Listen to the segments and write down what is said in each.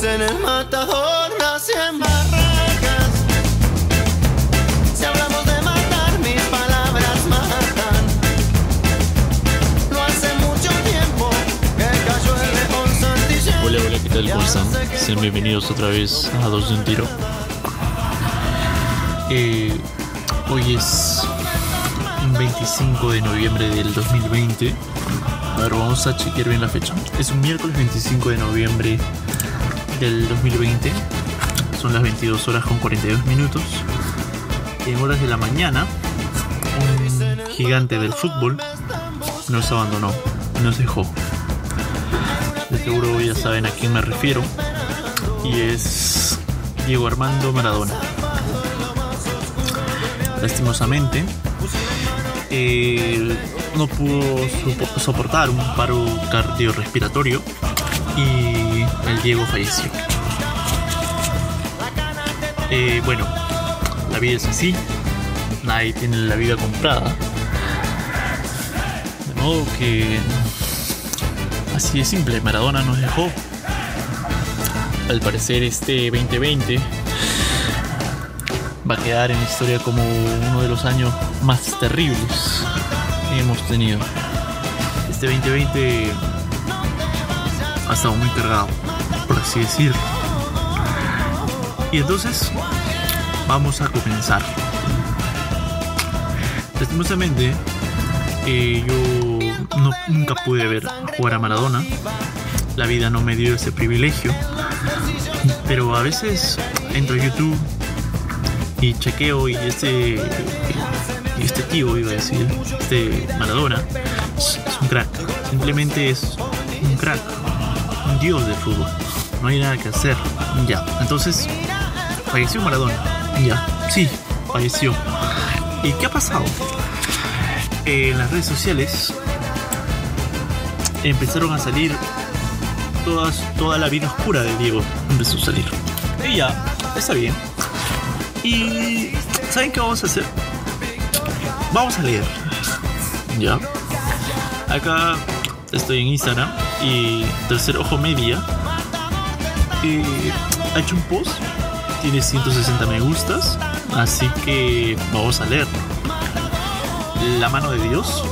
Dicen el matador nace en barracas. Si hablamos de matar, mis palabras matan. No hace mucho tiempo que cayó el león Santillán. Hola, hola, ¿qué tal? ¿Cómo están? Sean bienvenidos otra vez a Dos de un Tiro. Eh, hoy es 25 de noviembre del 2020. A ver, vamos a chequear bien la fecha. Es un miércoles 25 de noviembre del 2020. Son las 22 horas con 42 minutos. En horas de la mañana, un gigante del fútbol nos abandonó, nos dejó. De seguro ya saben a quién me refiero. Y es Diego Armando Maradona. Lastimosamente, eh, no pudo sopo- soportar un paro cardiorrespiratorio y el Diego falleció. Eh, bueno, la vida es así. Nadie tiene la vida comprada. De modo que Así de simple, Maradona nos dejó. Al parecer este 2020 va a quedar en la historia como uno de los años más terribles que hemos tenido. Este 2020 ha estado muy cargado, por así decirlo. Y entonces vamos a comenzar. Lastimosamente, eh, yo no- nunca pude ver jugar a Maradona. La vida no me dio ese privilegio. Pero a veces entro a YouTube y chequeo y este, y este tío, iba a decir, este Maradona, es, es un crack. Simplemente es un crack. Dios de fútbol. No hay nada que hacer. Ya. Entonces, falleció Maradona. Ya. Sí, falleció. ¿Y qué ha pasado? en las redes sociales empezaron a salir todas, toda la vida oscura de Diego empezó a salir. Y ya, está bien. Y ¿saben qué vamos a hacer? Vamos a leer. Ya. Acá estoy en Instagram y Tercer Ojo Media eh, ha hecho un post. Tiene 160 me gustas. Así que vamos a leer. La mano de Dios.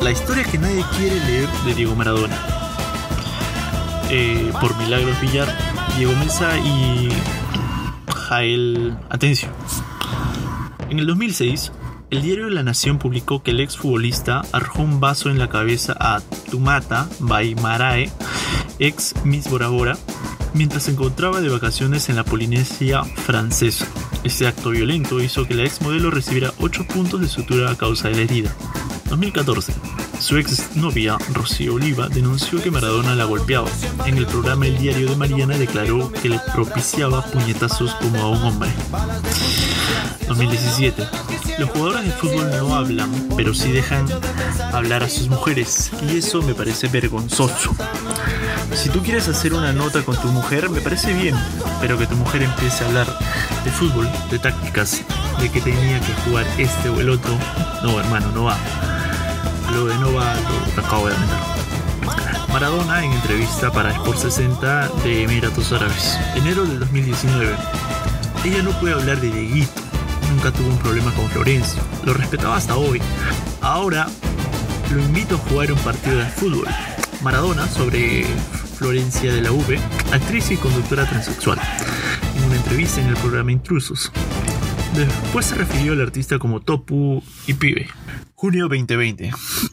La historia que nadie quiere leer de Diego Maradona. Eh, por Milagros Villar, Diego Mesa y Jael Atencio. En el 2006, el diario La Nación publicó que el exfutbolista arrojó un vaso en la cabeza a Tumata Baimarae, ex Miss Bora Bora, mientras se encontraba de vacaciones en la Polinesia francesa. Este acto violento hizo que la ex modelo recibiera 8 puntos de sutura a causa de la herida. 2014. Su ex novia, Rocío Oliva, denunció que Maradona la golpeaba. En el programa El Diario de Mariana declaró que le propiciaba puñetazos como a un hombre. 2017. Los jugadores de fútbol no hablan, pero sí dejan hablar a sus mujeres, y eso me parece vergonzoso. Si tú quieres hacer una nota con tu mujer, me parece bien, pero que tu mujer empiece a hablar de fútbol, de tácticas, de que tenía que jugar este o el otro, no hermano, no va. Lo de no va lo acabo de aumentar. Maradona en entrevista para Sport 60 de Emiratos Árabes, enero del 2019. Ella no puede hablar de Dieguito, nunca tuvo un problema con Florencio, lo respetaba hasta hoy. Ahora lo invito a jugar un partido de fútbol. Maradona sobre Florencia de la V, actriz y conductora transexual, en una entrevista en el programa Intrusos. Después se refirió al artista como Topu y Pibe. Junio 2020.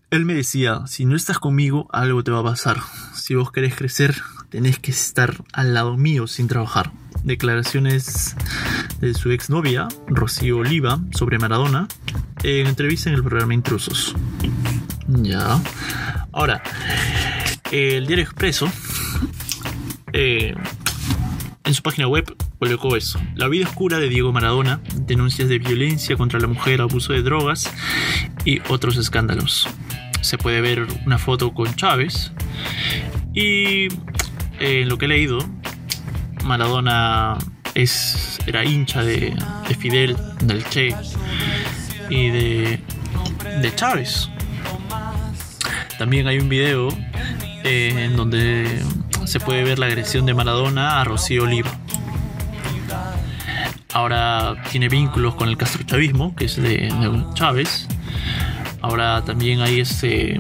Él me decía, si no estás conmigo, algo te va a pasar. Si vos querés crecer, tenés que estar al lado mío sin trabajar. Declaraciones de su exnovia, Rocío Oliva, sobre Maradona, en entrevista en el programa Intrusos. Ya. Ahora, el diario Expreso, eh, en su página web, colocó eso. La vida oscura de Diego Maradona, denuncias de violencia contra la mujer, abuso de drogas y otros escándalos. Se puede ver una foto con Chávez y eh, en lo que he leído, Maradona es, era hincha de, de Fidel, del Che y de, de Chávez. También hay un video eh, en donde se puede ver la agresión de Maradona a Rocío Oliva. Ahora tiene vínculos con el castrochavismo, que es de, de Chávez. Ahora también hay este,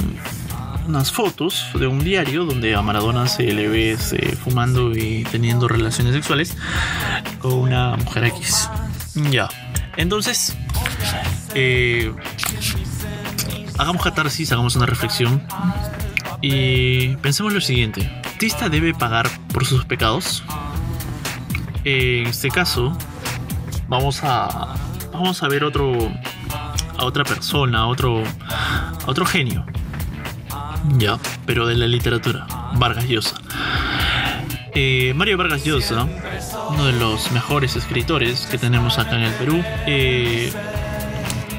unas fotos de un diario donde a Maradona se le ve este, fumando y teniendo relaciones sexuales con una mujer X. Ya. Entonces, eh, hagamos catarsis, hagamos una reflexión y pensemos lo siguiente. ¿Artista debe pagar por sus pecados? En este caso, vamos a vamos a ver otro a otra persona, a otro otro genio. Ya, pero de la literatura, Vargas Llosa. Eh, Mario Vargas Llosa, uno de los mejores escritores que tenemos acá en el Perú, eh,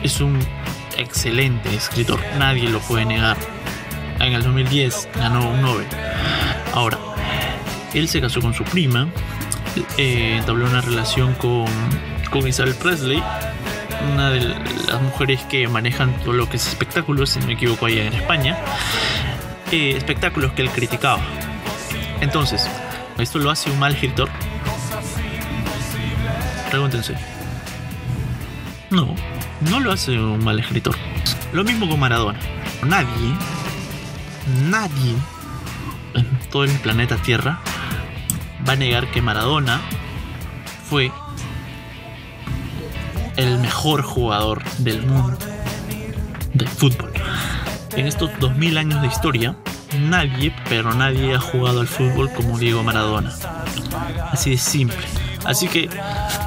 es un excelente escritor, nadie lo puede negar. En el 2010 ganó un Nobel. Ahora, él se casó con su prima, eh, entabló una relación con, con Isabel Presley, una de las mujeres que manejan todo lo que es espectáculos, si no me equivoco, allá en España. Eh, espectáculos que él criticaba. Entonces, ¿esto lo hace un mal escritor? Pregúntense. No, no lo hace un mal escritor. Lo mismo con Maradona. Nadie, nadie en todo el planeta Tierra va a negar que Maradona fue el mejor jugador del mundo de fútbol. En estos 2000 años de historia, nadie, pero nadie ha jugado al fútbol como Diego Maradona. Así de simple. Así que,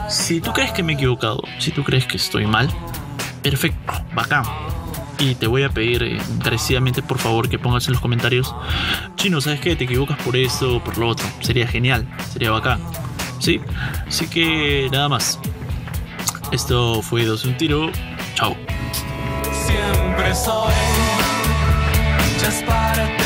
si tú crees que me he equivocado, si tú crees que estoy mal, perfecto, bacán. Y te voy a pedir eh, encarecidamente, por favor, que pongas en los comentarios, chino, ¿sabes qué? Te equivocas por eso o por lo otro. Sería genial, sería bacán. ¿Sí? Así que nada más. Esto fue Dos un Tiro. Chao. Siempre soy just